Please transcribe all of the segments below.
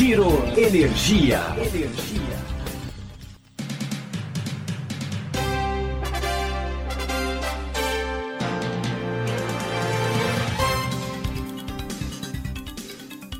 Giro Energia.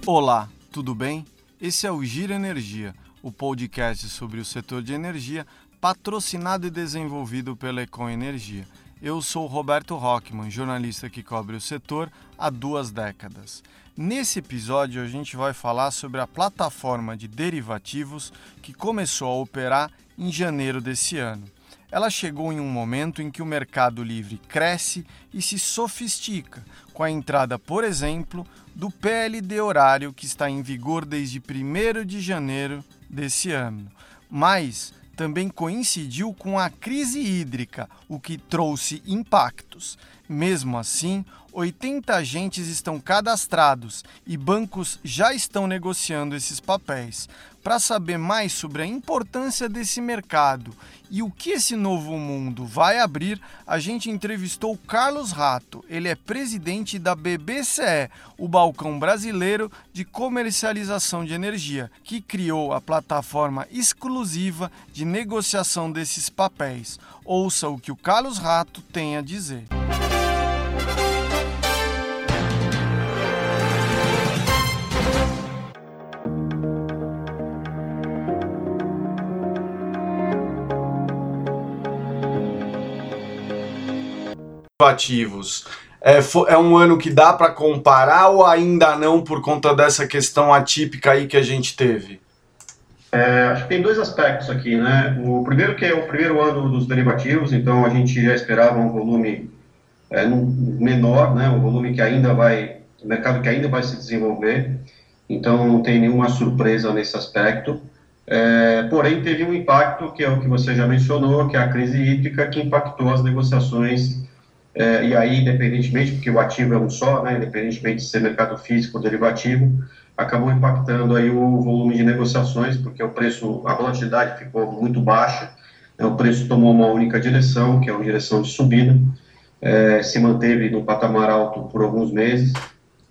Olá, tudo bem? Esse é o Giro Energia, o podcast sobre o setor de energia, patrocinado e desenvolvido pela Econ Energia. Eu sou Roberto Rockman, jornalista que cobre o setor há duas décadas. Nesse episódio, a gente vai falar sobre a plataforma de derivativos que começou a operar em janeiro desse ano. Ela chegou em um momento em que o mercado livre cresce e se sofistica, com a entrada, por exemplo, do PLD horário que está em vigor desde 1 de janeiro desse ano. Mas também coincidiu com a crise hídrica, o que trouxe impactos. Mesmo assim, 80 agentes estão cadastrados e bancos já estão negociando esses papéis. Para saber mais sobre a importância desse mercado e o que esse novo mundo vai abrir, a gente entrevistou Carlos Rato. Ele é presidente da BBCE, o balcão brasileiro de comercialização de energia, que criou a plataforma exclusiva de negociação desses papéis. Ouça o que o Carlos Rato tem a dizer. Ativos. É, é, um ano que dá para comparar ou ainda não por conta dessa questão atípica aí que a gente teve? É, acho que tem dois aspectos aqui, né? O primeiro que é o primeiro ano dos derivativos, então a gente já esperava um volume é, menor, né? Um volume que ainda vai, mercado que ainda vai se desenvolver, então não tem nenhuma surpresa nesse aspecto. É, porém, teve um impacto, que é o que você já mencionou, que é a crise hídrica, que impactou as negociações é, e aí, independentemente, porque o ativo é um só, né, independentemente de ser mercado físico ou derivativo, acabou impactando aí o volume de negociações, porque o preço, a volatilidade ficou muito baixa, né, o preço tomou uma única direção, que é uma direção de subida, é, se manteve no patamar alto por alguns meses,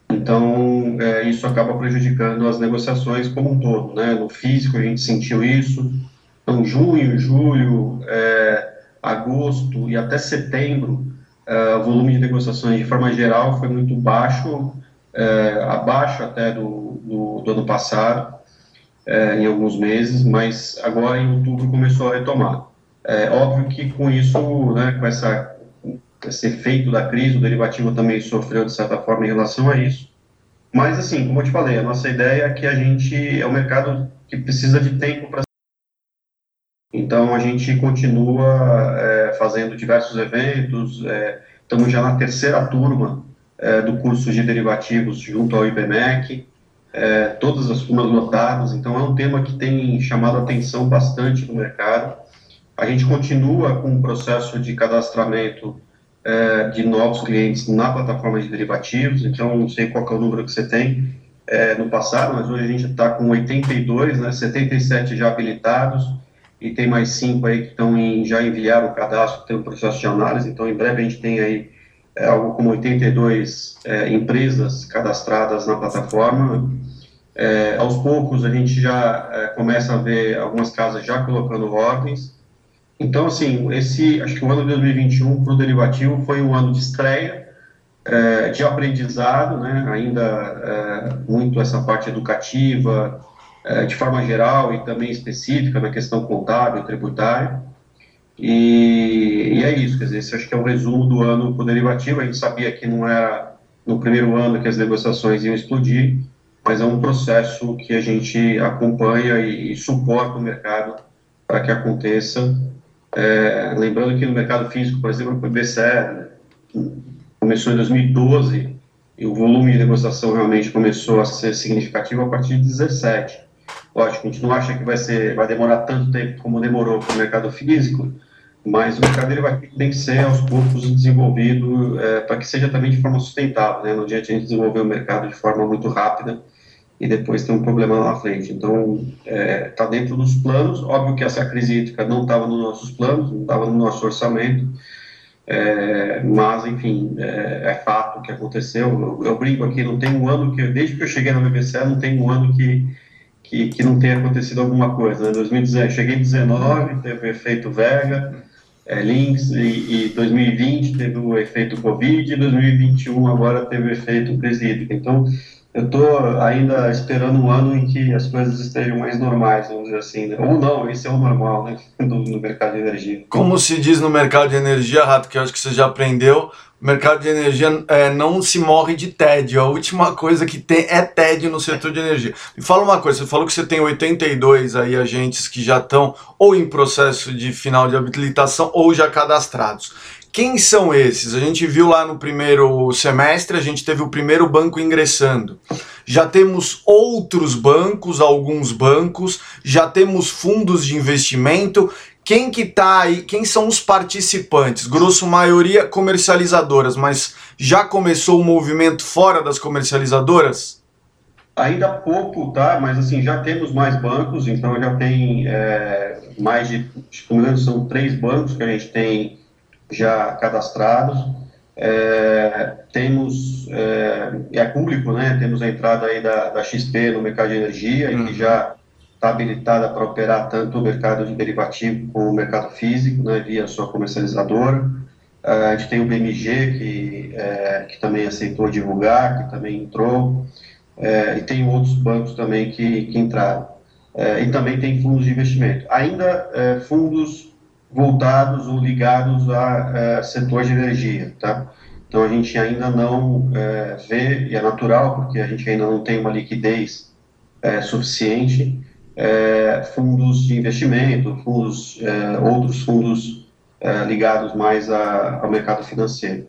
então é, isso acaba prejudicando as negociações como um todo, né, no físico a gente sentiu isso, então junho, julho, é, agosto e até setembro, o volume de negociações, de forma geral, foi muito baixo, uh, abaixo até do, do, do ano passado, uh, em alguns meses, mas agora em outubro começou a retomar. É óbvio que com isso, né, com essa, esse efeito da crise, o derivativo também sofreu de certa forma em relação a isso. Mas, assim, como eu te falei, a nossa ideia é que a gente é um mercado que precisa de tempo para então, a gente continua é, fazendo diversos eventos, estamos já na terceira turma é, do curso de derivativos junto ao IBMEC, todas as turmas lotadas, então é um tema que tem chamado atenção bastante no mercado. A gente continua com o processo de cadastramento de novos clientes na plataforma de derivativos, então não sei qual é o número que você tem é, no passado, mas hoje a gente está com 82, né, 77 já habilitados, e tem mais cinco aí que estão em, já enviaram o cadastro, tem um processo de análise, então em breve a gente tem aí é, algo como 82 é, empresas cadastradas na plataforma. É, aos poucos a gente já é, começa a ver algumas casas já colocando ordens. Então, assim, esse, acho que o ano de 2021 para o derivativo foi um ano de estreia, é, de aprendizado, né, ainda é, muito essa parte educativa, de forma geral e também específica na questão contábil, tributária. E, e, é isso, quer dizer, esse acho que é o resumo do ano com derivativo. A gente sabia que não era no primeiro ano que as negociações iam explodir, mas é um processo que a gente acompanha e, e suporta o mercado para que aconteça. É, lembrando que no mercado físico, por exemplo, o BCE começou em 2012 e o volume de negociação realmente começou a ser significativo a partir de 2017. Lógico, a gente não acha que vai, ser, vai demorar tanto tempo como demorou para o mercado físico, mas o mercado ele vai ter que ser aos poucos desenvolvido é, para que seja também de forma sustentável. Né? Não adianta a gente desenvolver o mercado de forma muito rápida e depois ter um problema lá na frente. Então, está é, tá dentro dos planos. Óbvio que essa crise hídrica não estava nos nossos planos, não estava no nosso orçamento, é, mas, enfim, é, é, fato que aconteceu. Eu, eu, brinco aqui, não tem um ano que, desde que eu cheguei na BBC, não tem um ano que que, que não tenha acontecido alguma coisa. Né? 2019, cheguei em 2019, teve o efeito Vega, é, Links, e, e 2020 teve o efeito Covid, e 2021 agora teve o efeito crise Então, eu estou ainda esperando um ano em que as coisas estejam mais normais, vamos dizer assim. Né? Ou não, esse é o normal né? no, no mercado de energia. Como se diz no mercado de energia, Rato, que eu acho que você já aprendeu, o mercado de energia é, não se morre de tédio. A última coisa que tem é tédio no setor de energia. Me fala uma coisa, você falou que você tem 82 aí agentes que já estão ou em processo de final de habilitação ou já cadastrados. Quem são esses? A gente viu lá no primeiro semestre, a gente teve o primeiro banco ingressando. Já temos outros bancos, alguns bancos, já temos fundos de investimento. Quem que tá aí? Quem são os participantes? Grosso maioria comercializadoras, mas já começou o movimento fora das comercializadoras? Ainda pouco, tá? Mas assim, já temos mais bancos, então já tem é, mais de, se não me engano, são três bancos que a gente tem já cadastrados. É, temos, é, é, público, né? Temos a entrada aí da, da XP no mercado de energia, uhum. que já está habilitada para operar tanto o mercado de derivativo como o mercado físico, né? Via sua comercializadora. É, a gente tem o BMG, que, é, que também aceitou divulgar, que também entrou. É, e tem outros bancos também que, que entraram. É, e também tem fundos de investimento. Ainda fundos voltados ou ligados a, é, setor de energia, tá? Então a gente ainda não é, vê, e é natural, porque a gente ainda não tem uma liquidez é, suficiente, é, fundos de investimento, fundos, outros fundos ligados mais a, ao mercado financeiro.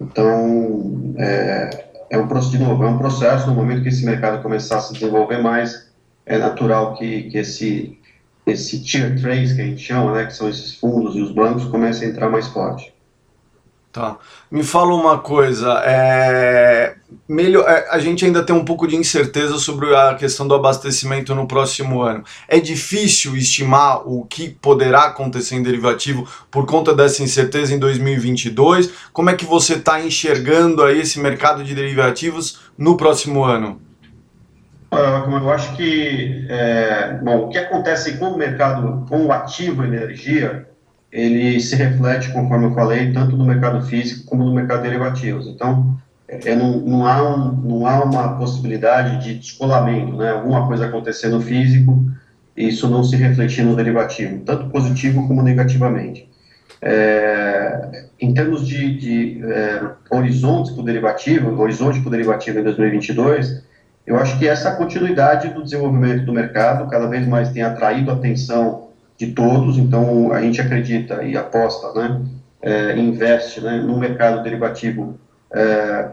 Então, é, é um, de novo, é um processo, no momento que esse mercado começar a se desenvolver mais, é natural que, que esse esse tier 3 que a gente chama, né, que são esses fundos e os bancos, começa a entrar mais forte. Tá. Me fala uma coisa, é... Melhor... É, a gente ainda tem um pouco de incerteza sobre a questão do abastecimento no próximo ano. É difícil estimar o que poderá acontecer em derivativo por conta dessa incerteza em 2022. Como é que você está enxergando aí esse mercado de derivativos no próximo ano? Eu acho que, é, bom, o que acontece com o mercado, com o ativo energia, ele se reflete, conforme eu falei, tanto no mercado físico como no mercado de derivativos. Então, é, não, não, há um, não há uma possibilidade de descolamento, né? Alguma coisa acontecer no físico e isso não se refletir no derivativo, tanto positivo como negativamente. É, em termos de, de é, para o derivativo, horizonte para o derivativo em 2022, eu acho que essa continuidade do desenvolvimento do mercado cada vez mais tem atraído a atenção de todos, então a gente acredita e aposta, né, é, investe né, no mercado derivativo é,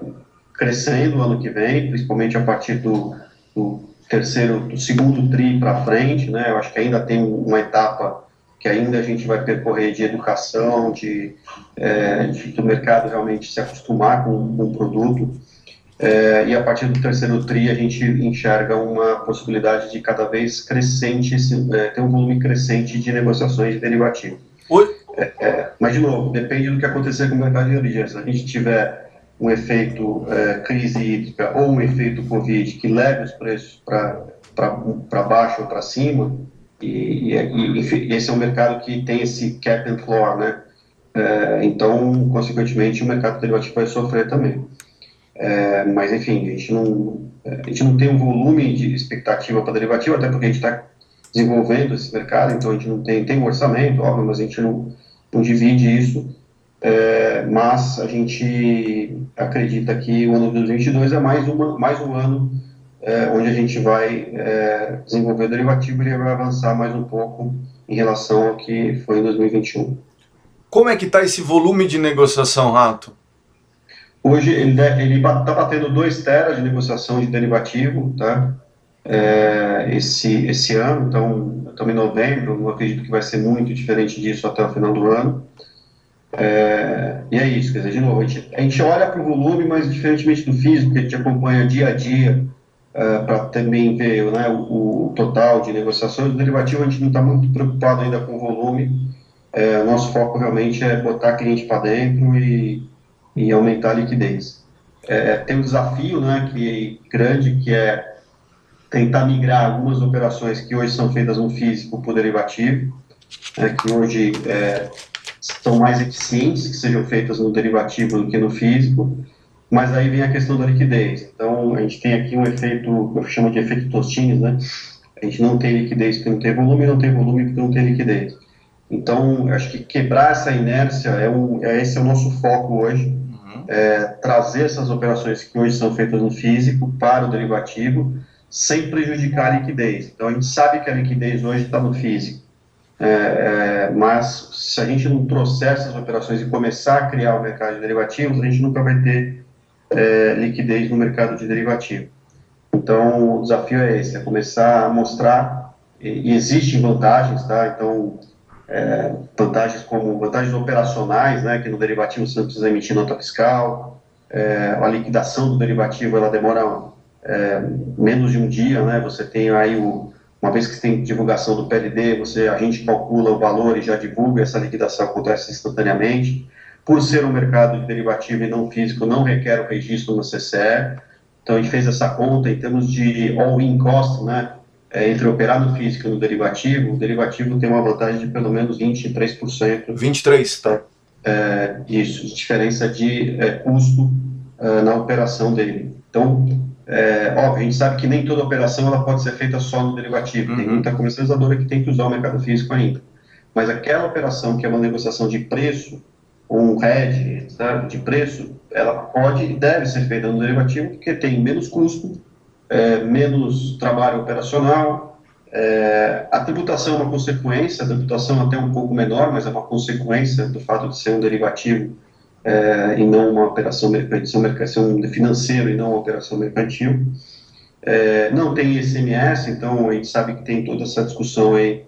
crescendo no ano que vem, principalmente a partir do, do terceiro, do segundo tri para frente, né, eu acho que ainda tem uma etapa que ainda a gente vai percorrer de educação, de, é, de do mercado realmente se acostumar com, com o produto, é, e a partir do terceiro TRI a gente enxerga uma possibilidade de cada vez crescente, é, ter um volume crescente de negociações de derivativo. É, é, mas, de novo, depende do que acontecer com o mercado de energia. Se a gente tiver um efeito é, crise hídrica ou um efeito Covid que leve os preços para baixo ou para cima, e, e, e, esse é um mercado que tem esse cap and floor, né? É, então, consequentemente, o mercado derivativo vai sofrer também. É, mas, enfim, a gente, não, a gente não tem um volume de expectativa para derivativo, até porque a gente está desenvolvendo esse mercado, então a gente não tem, tem um orçamento, óbvio, mas a gente não, não divide isso. É, mas a gente acredita que o ano de 2022 é mais, uma, mais um ano é, onde a gente vai é, desenvolver derivativo e vai avançar mais um pouco em relação ao que foi em 2021. Como é que está esse volume de negociação, Rato? Hoje ele está batendo 2 teras de negociação de derivativo, tá? É, esse, esse ano, então estamos em novembro, não acredito que vai ser muito diferente disso até o final do ano. É, e é isso, quer dizer, de novo, a gente, a gente olha para o volume, mas diferentemente do físico, que a gente acompanha dia a dia, é, para também ver né, o, o, total de negociações, o derivativo a gente não está muito preocupado ainda com o volume, é, o nosso foco realmente é botar cliente para dentro e e aumentar a liquidez. É, tem um desafio né, que, grande que é tentar migrar algumas operações que hoje são feitas no físico para o derivativo, né, que hoje é, são mais eficientes que sejam feitas no derivativo do que no físico, mas aí vem a questão da liquidez. Então, a gente tem aqui um efeito, eu chamo de efeito Tostines, né? A gente não tem liquidez porque não tem volume, não tem volume porque não tem liquidez. Então, acho que quebrar essa inércia é, um, é esse é o nosso foco hoje, uhum. é, trazer essas operações que hoje são feitas no físico para o derivativo, sem prejudicar a liquidez. Então, a gente sabe que a liquidez hoje está no físico, é, é, mas se a gente não trouxer essas operações e começar a criar o mercado de derivativos, a gente nunca vai ter é, liquidez no mercado de derivativo. Então, o desafio é esse, é começar a mostrar, e, e existem vantagens, tá? Então, é, vantagens como vantagens operacionais, né, que no derivativo você não precisa emitir nota fiscal, é, a liquidação do derivativo ela demora é, menos de um dia, né, você tem aí o, uma vez que tem divulgação do PLD, você, a gente calcula o valor e já divulga, essa liquidação acontece instantaneamente, por ser um mercado de derivativo e não físico, não requer o registro no CCE, então a gente fez essa conta em termos de all-in cost, né, é, entre operar no físico e no derivativo, o derivativo tem uma vantagem de pelo menos 23%. 23%, tá? É, isso, diferença de é, custo é, na operação dele. Então, é, óbvio, a gente sabe que nem toda operação ela pode ser feita só no derivativo. Uhum. Tem muita comercializadora que tem que usar o mercado físico ainda. Mas aquela operação que é uma negociação de preço, ou um hedge sabe, de preço, ela pode e deve ser feita no derivativo porque tem menos custo é, menos trabalho operacional. É, a tributação é uma consequência, a tributação até um pouco menor, mas é uma consequência do fato de ser um derivativo é, e não uma operação mercantil, ser um financeiro e não uma operação mercantil. É, não tem ICMS, então a gente sabe que tem toda essa discussão aí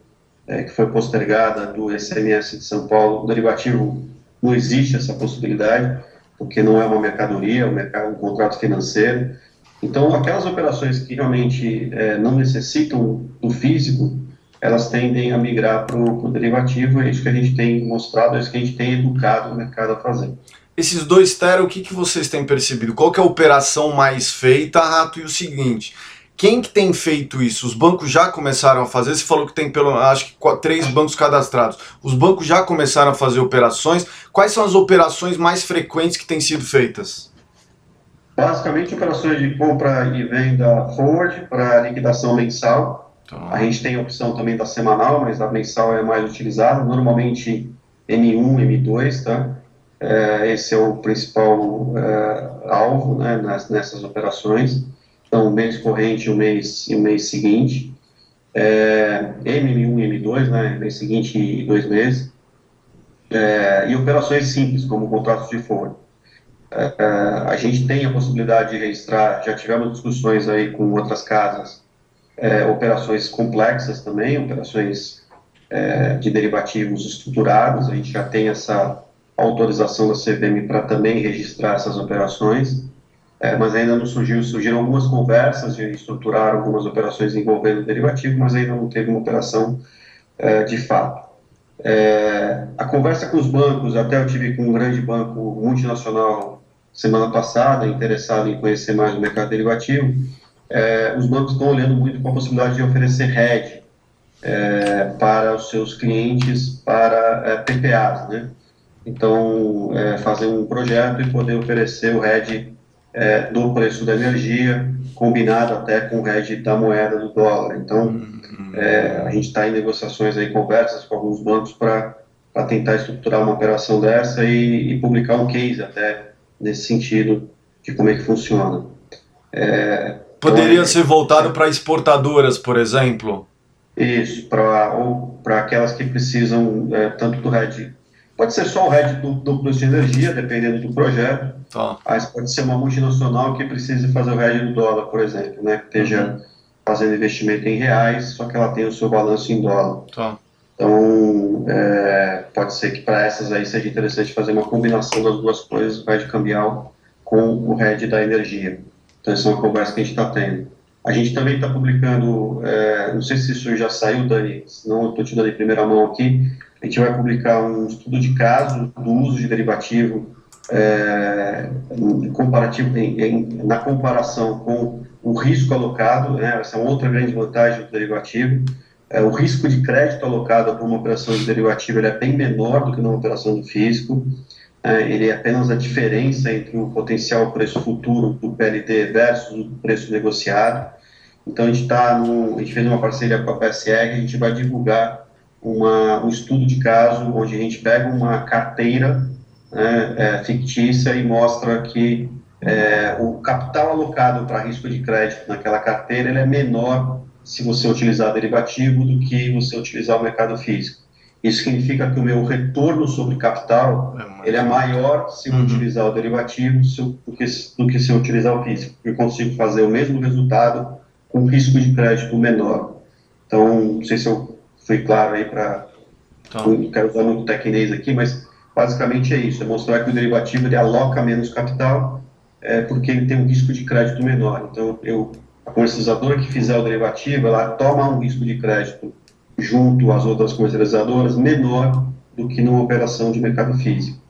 é, que foi postergada do ICMS de São Paulo. O derivativo não existe essa possibilidade, porque não é uma mercadoria, é um, mercado, um contrato financeiro. Então, aquelas operações que realmente é, não necessitam do físico, elas tendem a migrar para o derivativo, é isso que a gente tem mostrado, é isso que a gente tem educado o mercado a fazer. Esses dois TERA, o que, que vocês têm percebido? Qual é a operação mais feita, Rato? E o seguinte, quem que tem feito isso? Os bancos já começaram a fazer? Você falou que tem pelo acho que três bancos cadastrados. Os bancos já começaram a fazer operações. Quais são as operações mais frequentes que têm sido feitas? Basicamente, operações de compra e venda forward para liquidação mensal. Tá. A gente tem a opção também da semanal, mas a mensal é mais utilizada. Normalmente M1, M2, tá? É, esse é o principal é, alvo né, nessas operações. Então, mês corrente, o mês e o mês seguinte. É, M1 e M2, né, mês seguinte e dois meses. É, e operações simples, como contratos de forward. É, é, a gente tem a possibilidade de registrar, já tivemos discussões aí com outras casas, é, operações complexas também, operações é, de derivativos estruturados, a gente já tem essa autorização da CVM para também registrar essas operações, é, mas ainda não surgiu, surgiram algumas conversas de estruturar algumas operações envolvendo derivativo, mas ainda não teve uma operação é, de fato. a conversa com os bancos, até eu tive com um grande banco multinacional semana passada, interessado em conhecer mais o mercado derivativo, é, os bancos estão olhando muito com a possibilidade de oferecer hedge é, para os seus clientes, para é, PPAs, né? Então, é, fazer um projeto e poder oferecer o hedge é, do preço da energia, combinado até com o hedge da moeda do dólar. Então, uhum. é, a gente está em negociações aí, conversas com alguns bancos para tentar estruturar uma operação dessa e, e publicar um case até nesse sentido de como é que funciona. É, Poderia então, ser voltado para exportadoras, por exemplo? Isso, para ou para aquelas que precisam é, tanto do RED. Pode ser só o RED do, preço de energia, dependendo do projeto. Tá. Mas pode ser uma multinacional que precise fazer o RED do dólar, por exemplo, né? Que esteja uhum. fazendo investimento em reais, só que ela tem o seu balanço em dólar. Tá. Então, é, pode ser que para essas aí seja interessante fazer uma combinação das duas coisas, o RED cambial com o RED da energia. Então, essa é uma conversa que a gente está tendo. A gente também está publicando, é, não sei se isso já saiu, Dani, senão eu estou te dando em primeira mão aqui, a gente vai publicar um estudo de caso do uso de derivativo é, comparativo, em, em, na comparação com o risco alocado, né, essa é outra grande vantagem do derivativo. É, o risco de crédito alocado para uma operação de derivativo é bem menor do que numa operação do físico. É, ele é apenas a diferença entre o potencial preço futuro do PLD versus o preço negociado. Então, a gente, tá no, a gente fez uma parceria com a PSR, a gente vai divulgar uma, um estudo de caso onde a gente pega uma carteira né, é, fictícia e mostra que é, o capital alocado para risco de crédito naquela carteira é menor se você utilizar derivativo do que você utilizar o mercado físico. Isso significa que o meu retorno sobre capital é ele é maior se eu uhum. utilizar o derivativo do, que, do que se eu utilizar o físico. Eu consigo fazer o mesmo resultado com risco de crédito menor. Então, não sei se eu fui claro aí para... Tá. Não quero usar muito tecnês aqui, mas basicamente é isso. É mostrar que o derivativo ele aloca menos capital é, porque ele tem um risco de crédito menor. Então, eu, a comercializadora que fizer o derivativo, ela toma um risco de crédito junto às outras comercializadoras menor do que numa operação de mercado físico.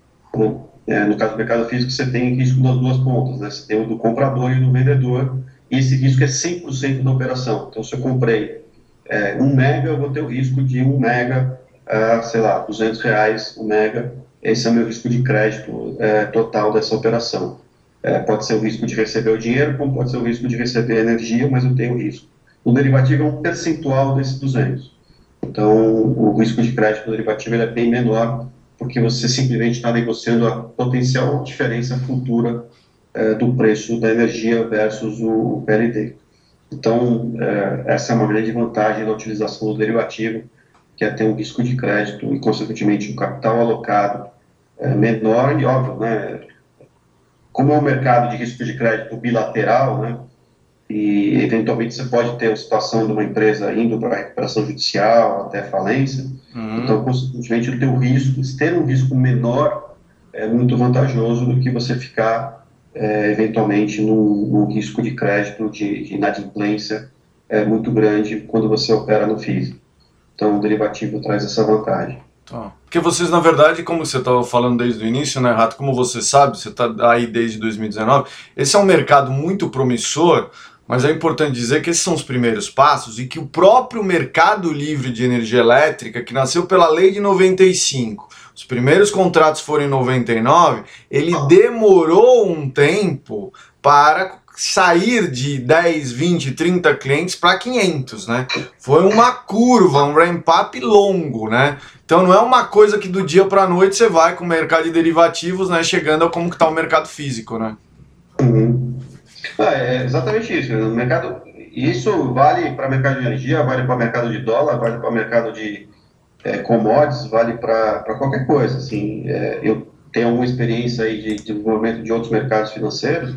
É, no caso do mercado físico, você tem risco das duas pontas, né? você tem o do comprador e o do vendedor, e esse risco é 100% da operação. Então, se eu comprei é, um mega, eu vou ter o risco de um mega, a, sei lá, 200 reais um mega, esse é o meu risco de crédito é, total dessa operação. É, pode ser o risco de receber o dinheiro, como pode ser o risco de receber energia, mas eu tenho risco. O derivativo é um percentual desses 200. Então, o risco de crédito derivativo é bem menor, porque você simplesmente está negociando a potencial diferença futura é, do preço da energia versus o PLD. Então, é, essa é uma grande vantagem da utilização do derivativo, que é ter um risco de crédito e, consequentemente, um capital alocado é, menor e, óbvio, né, como é um mercado de risco de crédito bilateral, né, e eventualmente você pode ter a situação de uma empresa indo para recuperação judicial, até falência, uhum. então, consequentemente, o teu risco, ter um risco menor é muito vantajoso do que você ficar é, eventualmente num, risco de crédito de, de inadimplência é muito grande quando você opera no físico. Então, o derivativo traz essa vantagem. Tá. Porque vocês, na verdade, como você estava falando desde o início, né, Rato? Como você sabe, você está aí desde 2019, esse é um mercado muito promissor, mas é importante dizer que esses são os primeiros passos e que o próprio mercado livre de energia elétrica, que nasceu pela lei de 95, os primeiros contratos foram em 99, ele demorou um tempo para sair de 10, 20, 30 clientes para 500, né? Foi uma curva, um ramp-up longo, né? Então não é uma coisa que do dia para a noite você vai com o mercado de derivativos, né, chegando a como que está o mercado físico, né? Uhum. É, é exatamente isso. O mercado, isso vale para mercado de energia, vale para mercado de dólar, vale para mercado de é, commodities, vale para qualquer coisa. Assim, é, eu tenho alguma experiência aí de, desenvolvimento de outros mercados financeiros.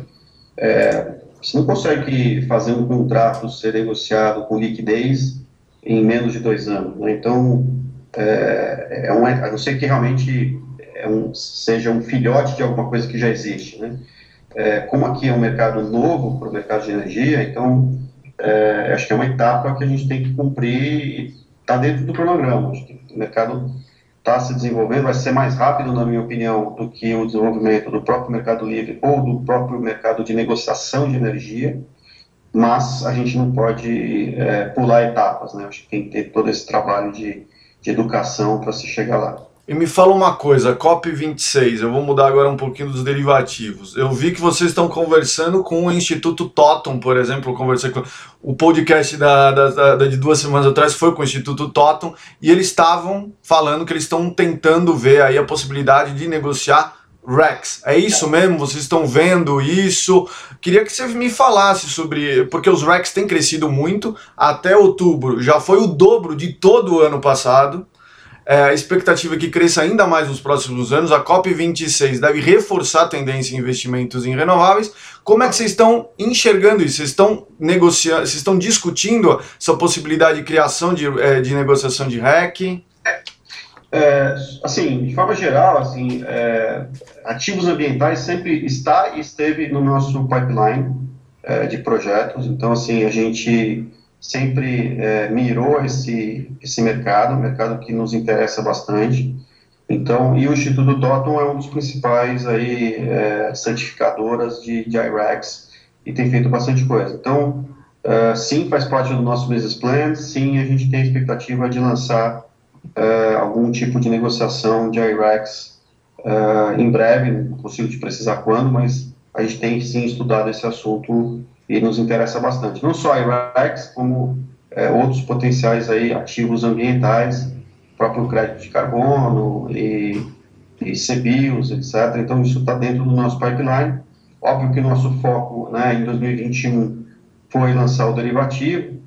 É, você não consegue fazer um contrato ser negociado com liquidez em menos de dois anos. Né? Então, é, é um, a não ser que realmente é um, seja um filhote de alguma coisa que já existe. Né? É, como aqui é um mercado novo para o mercado de energia, então é, acho que é uma etapa que a gente tem que cumprir está dentro do cronograma. O mercado está se desenvolvendo, vai ser mais rápido, na minha opinião, do que o desenvolvimento do próprio mercado livre ou do próprio mercado de negociação de energia, mas a gente não pode é, pular etapas, né? Acho que tem que ter todo esse trabalho de, de educação para se chegar lá. E me fala uma coisa, COP26, eu vou mudar agora um pouquinho dos derivativos. Eu vi que vocês estão conversando com o Instituto Totem, por exemplo, conversei com o podcast da, da, da, de duas semanas atrás foi com o Instituto Totem e eles estavam falando que eles estão tentando ver aí a possibilidade de negociar Rex. É isso mesmo? Vocês estão vendo isso? Queria que você me falasse sobre. Porque os Rex têm crescido muito. Até outubro já foi o dobro de todo o ano passado é, a expectativa é que cresça ainda mais nos próximos anos. A COP26 deve reforçar a tendência em investimentos em renováveis. Como é que vocês estão enxergando isso? Vocês estão negociando, vocês estão discutindo essa possibilidade de criação de, é, de negociação de REC? É, assim, de forma geral, assim, é, ativos ambientais sempre está e esteve no nosso pipeline é, de projetos. Então, assim, a gente sempre é, mirou esse, esse mercado, um mercado que nos interessa bastante. Então, e o Instituto Totten é um dos principais aí, é, certificadoras de, de IREX e tem feito bastante coisa. Então, uh, sim, faz parte do nosso business plan, sim, a gente tem a expectativa de lançar uh, algum tipo de negociação de IREX uh, em breve, não consigo te precisar quando, mas a gente tem sim estudado esse assunto e nos interessa bastante. Não só IREX, como outros potenciais aí ativos ambientais, próprio crédito de carbono e, e CBIOS, etc. Então, isso está dentro do nosso pipeline. Óbvio que nosso foco né, em 2021 foi lançar o derivativo,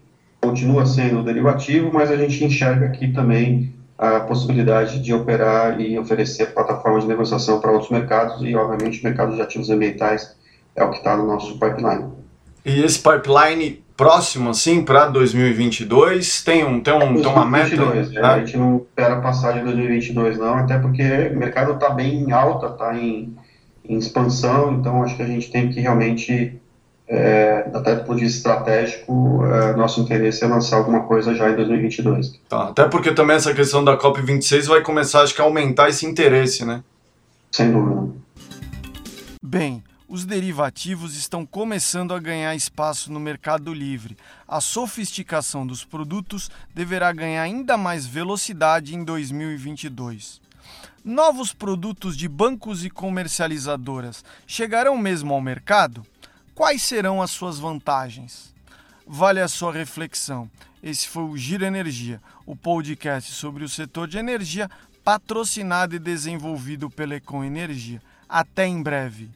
continua sendo o derivativo, mas a gente enxerga aqui também a possibilidade de operar e oferecer plataformas de negociação para outros mercados e, obviamente, o mercado de ativos ambientais é o que está no nosso pipeline. E esse pipeline próximo, assim, para 2022? Tem, um, tem, um, tem uma meta? Né? A gente não espera passar de 2022, não, até porque o mercado está bem em alta, está em, em, expansão, então acho que a gente tem que realmente, é, até do ponto de vista estratégico, é, nosso interesse é lançar alguma coisa já em 2022. Tá, até porque também essa questão da COP26 vai começar, acho que, a aumentar esse interesse, né? Sem dúvida. Bem, os derivativos estão começando a ganhar espaço no mercado livre. A sofisticação dos produtos deverá ganhar ainda mais velocidade em 2022. Novos produtos de bancos e comercializadoras chegarão mesmo ao mercado? Quais serão as suas vantagens? Vale a sua reflexão. Esse foi o Giro Energia, o podcast sobre o setor de energia, patrocinado e desenvolvido pela Econ Energia. Até em breve.